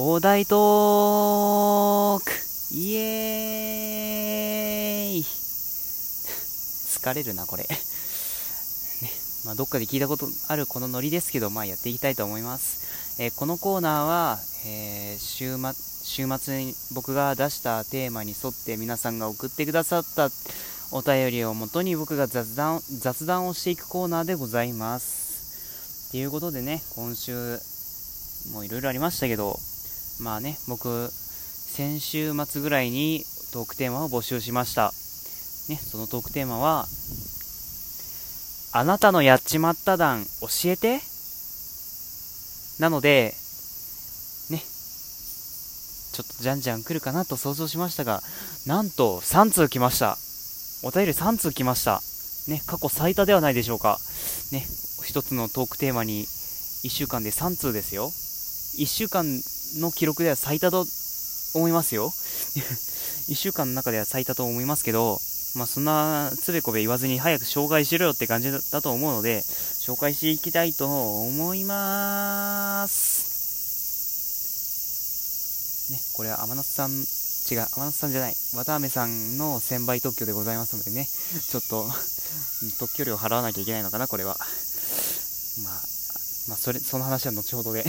大台トークイエーイ 疲れるな、これ。ね。まあ、どっかで聞いたことあるこのノリですけど、まあ、やっていきたいと思います。えー、このコーナーは、えー、週末、週末に僕が出したテーマに沿って皆さんが送ってくださったお便りをもとに僕が雑談雑談をしていくコーナーでございます。ということでね、今週もいろいろありましたけど、まあね、僕、先週末ぐらいにトークテーマを募集しました。ね、そのトークテーマは、あなたのやっちまった談教えて？なので、ね、ちょっとじゃんじゃん来るかなと想像しましたが、なんと3通来ました。お便り3通来ました。ね、過去最多ではないでしょうか。ね、一つのトークテーマに1週間で3通ですよ。1週間の記録では最多と思いますよ。1週間の中では最多と思いますけど、まあ、そんなつべこべ言わずに早く紹介しろよって感じだと思うので、紹介していきたいと思いまーす。ね、これは天夏さん、違う、天夏さんじゃない、綿飴さんの1000倍特許でございますのでね、ちょっと、特許料払わなきゃいけないのかな、これは。まあ、まあ、それ、その話は後ほどで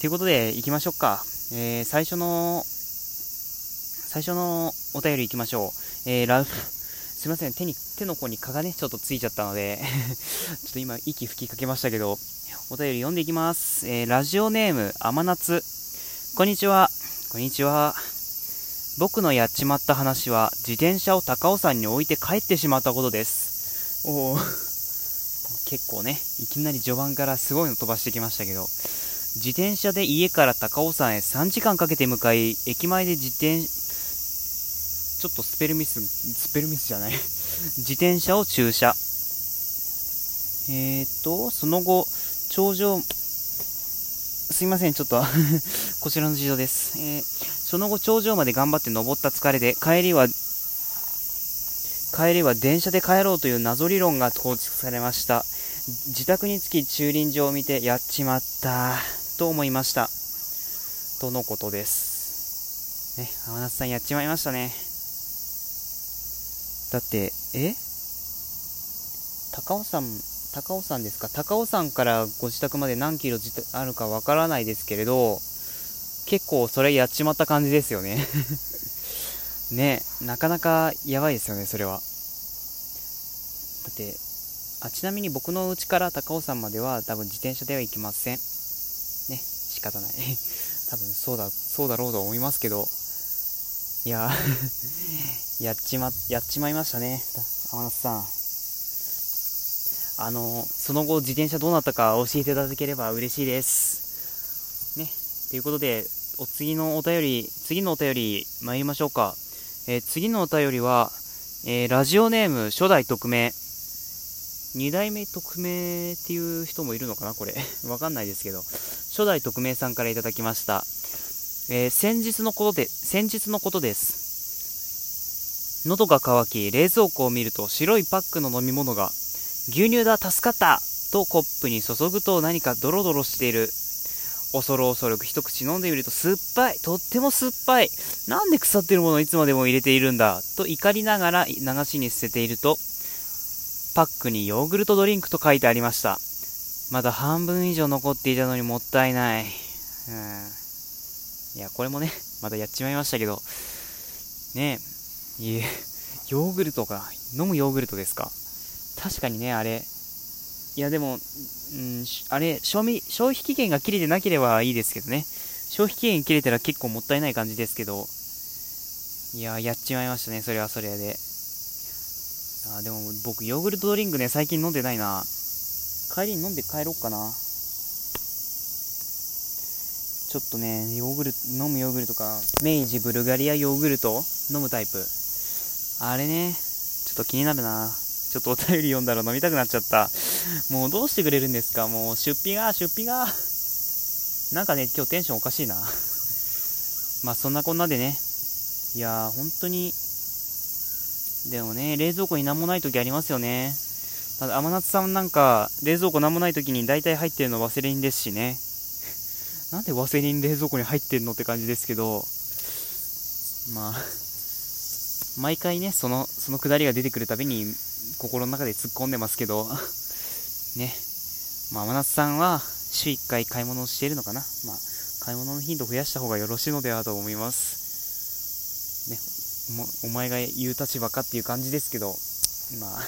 ということで、行きましょうか。えー、最初の、最初のお便り行きましょう。えー、ラウ、すいません、手に、手の甲に蚊がね、ちょっとついちゃったので ちょっと今、息吹きかけましたけど、お便り読んでいきます。えー、ラジオネーム、甘夏。こんにちは。こんにちは。僕のやっちまった話は、自転車を高尾山に置いて帰ってしまったことです。お 結構ね、いきなり序盤からすごいの飛ばしてきましたけど、自転車で家から高尾山へ3時間かけて向かい、駅前で自転、ちょっとスペルミス、スペルミスじゃない 自転車を駐車。えーと、その後、頂上、すいません、ちょっと こちらの事情です。えー、その後、頂上まで頑張って登った疲れで、帰りは、帰りは電車で帰ろうという謎理論が構築されました。自宅に着き駐輪場を見て、やっちまった。と思いました。とのことです。ね、天夏さんやっちまいましたね。だって、え？高尾山、高尾山ですか？高尾山からご自宅まで何キロあるかわからないですけれど、結構それやっちまった感じですよね ね、なかなかやばいですよね、それは。だって、あちなみに僕の家から高尾山までは多分自転車では行きません。仕方ない。多分そうだ、そうだろうと思いますけど、いや やっちま、やっちまいましたね、天夏さん。あの、その後自転車どうなったか教えていただければ嬉しいです。ね、ということで、お次のお便り、次のお便り参りましょうか。えー、次のお便りは、えー、ラジオネーム初代匿名。2代目匿名っていう人もいるのかなこれ。わかんないですけど。初代匿名さんからいただきました。えー、先日のことで、先日のことです。喉が渇き、冷蔵庫を見ると白いパックの飲み物が、牛乳だ、助かったとコップに注ぐと何かドロドロしている。恐る恐る一口飲んでみると酸っぱい。とっても酸っぱい。なんで腐ってるものをいつまでも入れているんだ。と怒りながら流しに捨てていると、パックにヨーグルトドリンクと書いてありました。まだ半分以上残っていたのにもったいない。うん。いや、これもね、まだやっちまいましたけど、ねえ、いえ、ヨーグルトか。飲むヨーグルトですか。確かにね、あれ。いや、でも、うん、あれ、賞味、消費期限が切れてなければいいですけどね。消費期限切れたら結構もったいない感じですけど、いや、やっちまいましたね、それはそれで。あでも僕ヨーグルトドリンクね最近飲んでないな。帰りに飲んで帰ろっかな。ちょっとねヨーグルト飲むヨーグルトか。明治ブルガリアヨーグルト？飲むタイプ。あれねちょっと気になるな。ちょっとお便り読んだら飲みたくなっちゃった。もうどうしてくれるんですか？もう出費が出費が。なんかね今日テンションおかしいな。まあそんなこんなでね。いやー本当にでもね、冷蔵庫に何もない時ありますよね。ただ、天夏さんなんか、冷蔵庫何もない時に大体入ってるのワセリンですしね。なんでワセリン冷蔵庫に入ってんのって感じですけど、まあ、毎回ね、その、そのくだりが出てくるたびに、心の中で突っ込んでますけど、ね。まあ、真夏さんは、週1回買い物をしているのかな。まあ、買い物の頻度を増やした方がよろしいのではと思います。ね。お前が言う立場かっていう感じですけど、まあ、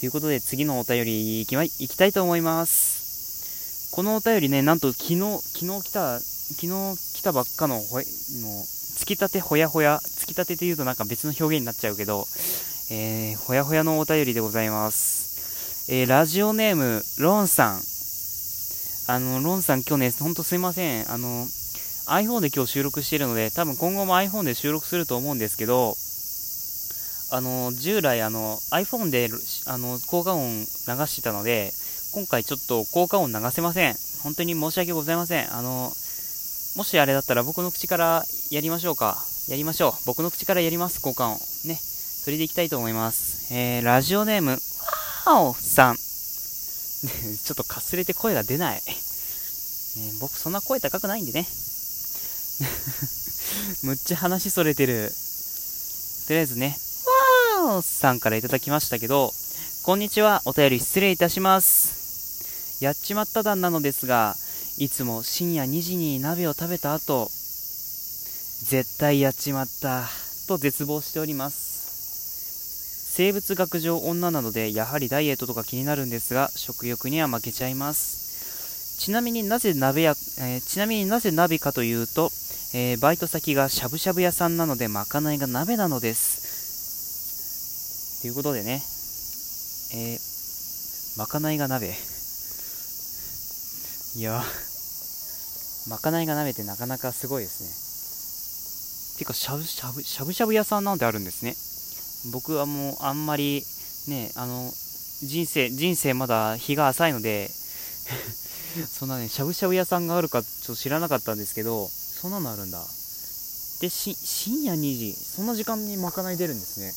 ということで次のお便りいきま、いきたいと思います。このお便りね、なんと昨日、昨日来た、昨日来たばっかの、ほの、つきたてほやほや、つきたてって言うとなんか別の表現になっちゃうけど、えー、ほやほやのお便りでございます。えー、ラジオネーム、ロンさん。あの、ロンさん今日ね、ほんとすいません。あの、iPhone で今日収録しているので、多分今後も iPhone で収録すると思うんですけど、あの、従来あの、iPhone であの、効果音流してたので、今回ちょっと効果音流せません。本当に申し訳ございません。あの、もしあれだったら僕の口からやりましょうか。やりましょう。僕の口からやります、効果音。ね。それでいきたいと思います。えー、ラジオネーム、ワオさん。ちょっとかすれて声が出ない。えー、僕そんな声高くないんでね。むっちゃ話それてる。とりあえずね、わーさんからいただきましたけど、こんにちは、お便り失礼いたします。やっちまった段なのですが、いつも深夜2時に鍋を食べた後、絶対やっちまった、と絶望しております。生物学上女なのでやはりダイエットとか気になるんですが食欲には負けちゃいますちなみになぜ鍋や、えー、ちなみになぜ鍋かというと、えー、バイト先がしゃぶしゃぶ屋さんなのでまかないが鍋なのです。ということでね、えー、まかないが鍋。いやまかないが鍋ってなかなかすごいですね。てかしゃぶしゃぶしゃぶしゃぶ屋さんなんてあるんですね。僕はもうあんまりね、あの、人生、人生まだ日が浅いのでそんなね、しゃぶしゃぶ屋さんがあるかちょっと知らなかったんですけど、そんなのあるんだ。で、し、深夜2時、そんな時間にまかない出るんですね。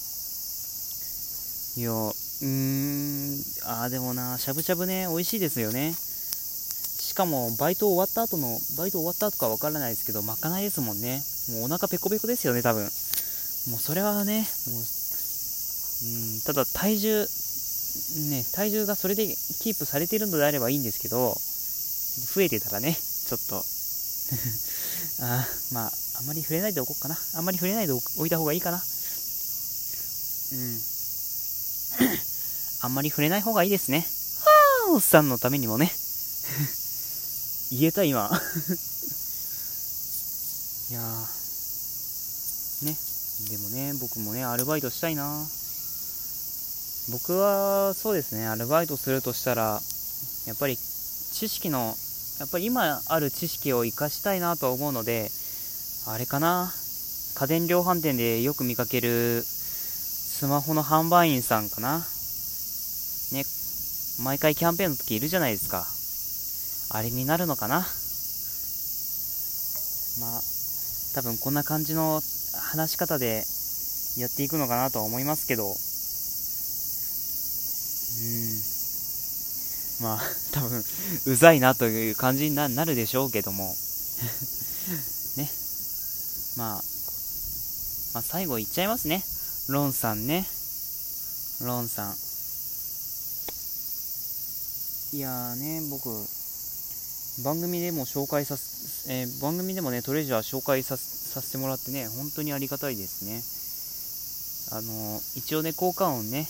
いや、うーん、あーでもな、しゃぶしゃぶね、美味しいですよね。しかも、バイト終わった後の、バイト終わった後かわからないですけど、まかないですもんね。もうお腹ペコペコですよね、多分。もうそれはね、もううんただ体重、ね、体重がそれでキープされているのであればいいんですけど、増えてたらね、ちょっと あまあ、あんまり触れないでおこうかな。あんまり触れないでおいた方がいいかな。うん。あんまり触れない方がいいですね。はーおっさんのためにもね。言えた、今。いやー。ね。でもね、僕もね、アルバイトしたいな。僕はそうですね、アルバイトするとしたら、やっぱり知識の、やっぱり今ある知識を活かしたいなと思うので、あれかな、家電量販店でよく見かけるスマホの販売員さんかな。ね、毎回キャンペーンの時いるじゃないですか。あれになるのかな。まあ、多分こんな感じの話し方でやっていくのかなとは思いますけど、うんまあ 多分うざいなという感じになるでしょうけども。ね。まあまあ最後言っちゃいますね。ロンさんね。ロンさん。いやーね僕番組でも紹介さす、えー、番組でもねトレジャー紹介ささせてもらってね本当にありがたいですね。あの一応ね効果音ね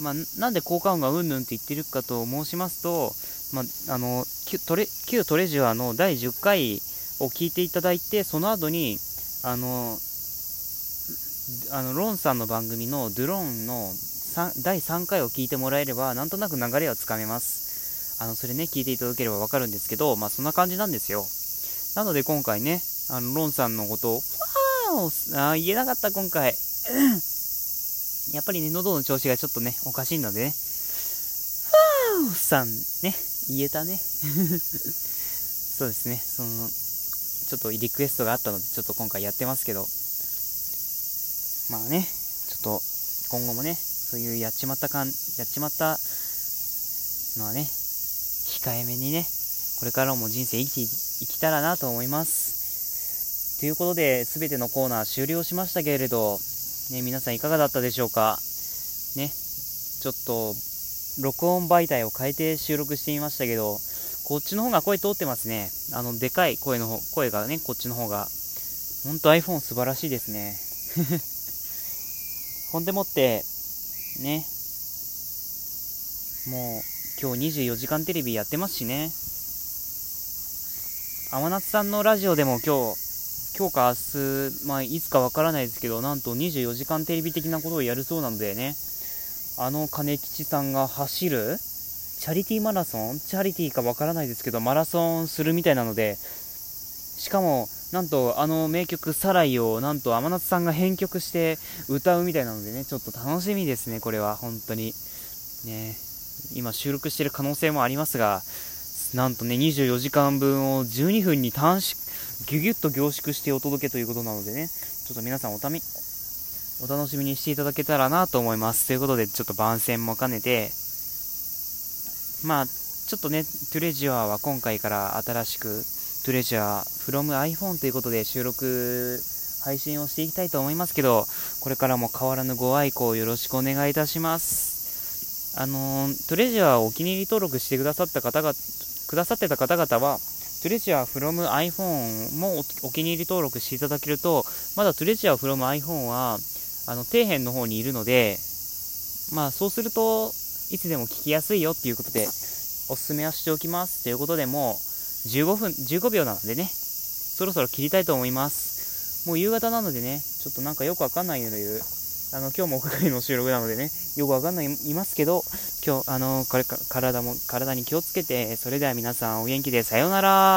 まあ、なんで効果音がうんぬんって言ってるかと申しますと、まあ、あの旧トレ旧トレジュアの第10回を聞いていただいて、その後に、あの、あのロンさんの番組のドゥローンの第3回を聞いてもらえれば、なんとなく流れはつかめます。あの、それね、聞いていただければわかるんですけど、まあ、そんな感じなんですよ。なので今回ね、あの、ロンさんのことを、あ言えなかった、今回。やっぱりね、喉の調子がちょっとね、おかしいのでね、ふーさん、ね、言えたね。そうですね、その、ちょっとリクエストがあったので、ちょっと今回やってますけど、まあね、ちょっと、今後もね、そういうやっちまった感、やっちまったのはね、控えめにね、これからも人生生きていきたらなと思います。ということで、すべてのコーナー終了しましたけれど、ね、皆さんいかがだったでしょうか？ね、ちょっと、録音媒体を変えて収録してみましたけど、こっちの方が声通ってますね。あの、でかい声の方、声がね、こっちの方が。ほんと iPhone 素晴らしいですね。ほんでもって、ね、もう、今日24時間テレビやってますしね。天夏さんのラジオでも今日、今日か明日、まあ、いつかわからないですけど、なんと24時間テレビ的なことをやるそうなのでね、あの金吉さんが走る、チャリティーマラソンチャリティーかわからないですけど、マラソンするみたいなので、しかも、なんとあの名曲サライをなんと天夏さんが編曲して歌うみたいなのでね、ちょっと楽しみですね、これは、本当に。ね、今収録してる可能性もありますが、なんとね、24時間分を12分に短縮、ぎゅぎゅっと凝縮してお届けということなのでね、ちょっと皆さんおたみ、お楽しみにしていただけたらなと思います。ということで、ちょっと番宣も兼ねて、まあ、ちょっとね、トゥレジュアは今回から新しく、トゥレジュア from iPhone ということで収録、配信をしていきたいと思いますけど、これからも変わらぬご愛顧をよろしくお願いいたします。あのトレジャーお気に入り登録してくださった方が、くださってた方々は、トレジャー from iPhone もお気に入り登録していただけると、まだトゥレジャー from iPhone は、あの、底辺の方にいるので、まあ、そうすると、いつでも聞きやすいよっていうことで、おすすめはしておきます。ということで、もう、15分、15秒なのでね、そろそろ切りたいと思います。もう夕方なのでね、ちょっとなんかよくわかんないので、あの、今日も屋外の収録なのでね、よくわかんない、いますけど、今日、あの、これか、体も、体に気をつけて、それでは皆さんお元気でさようなら。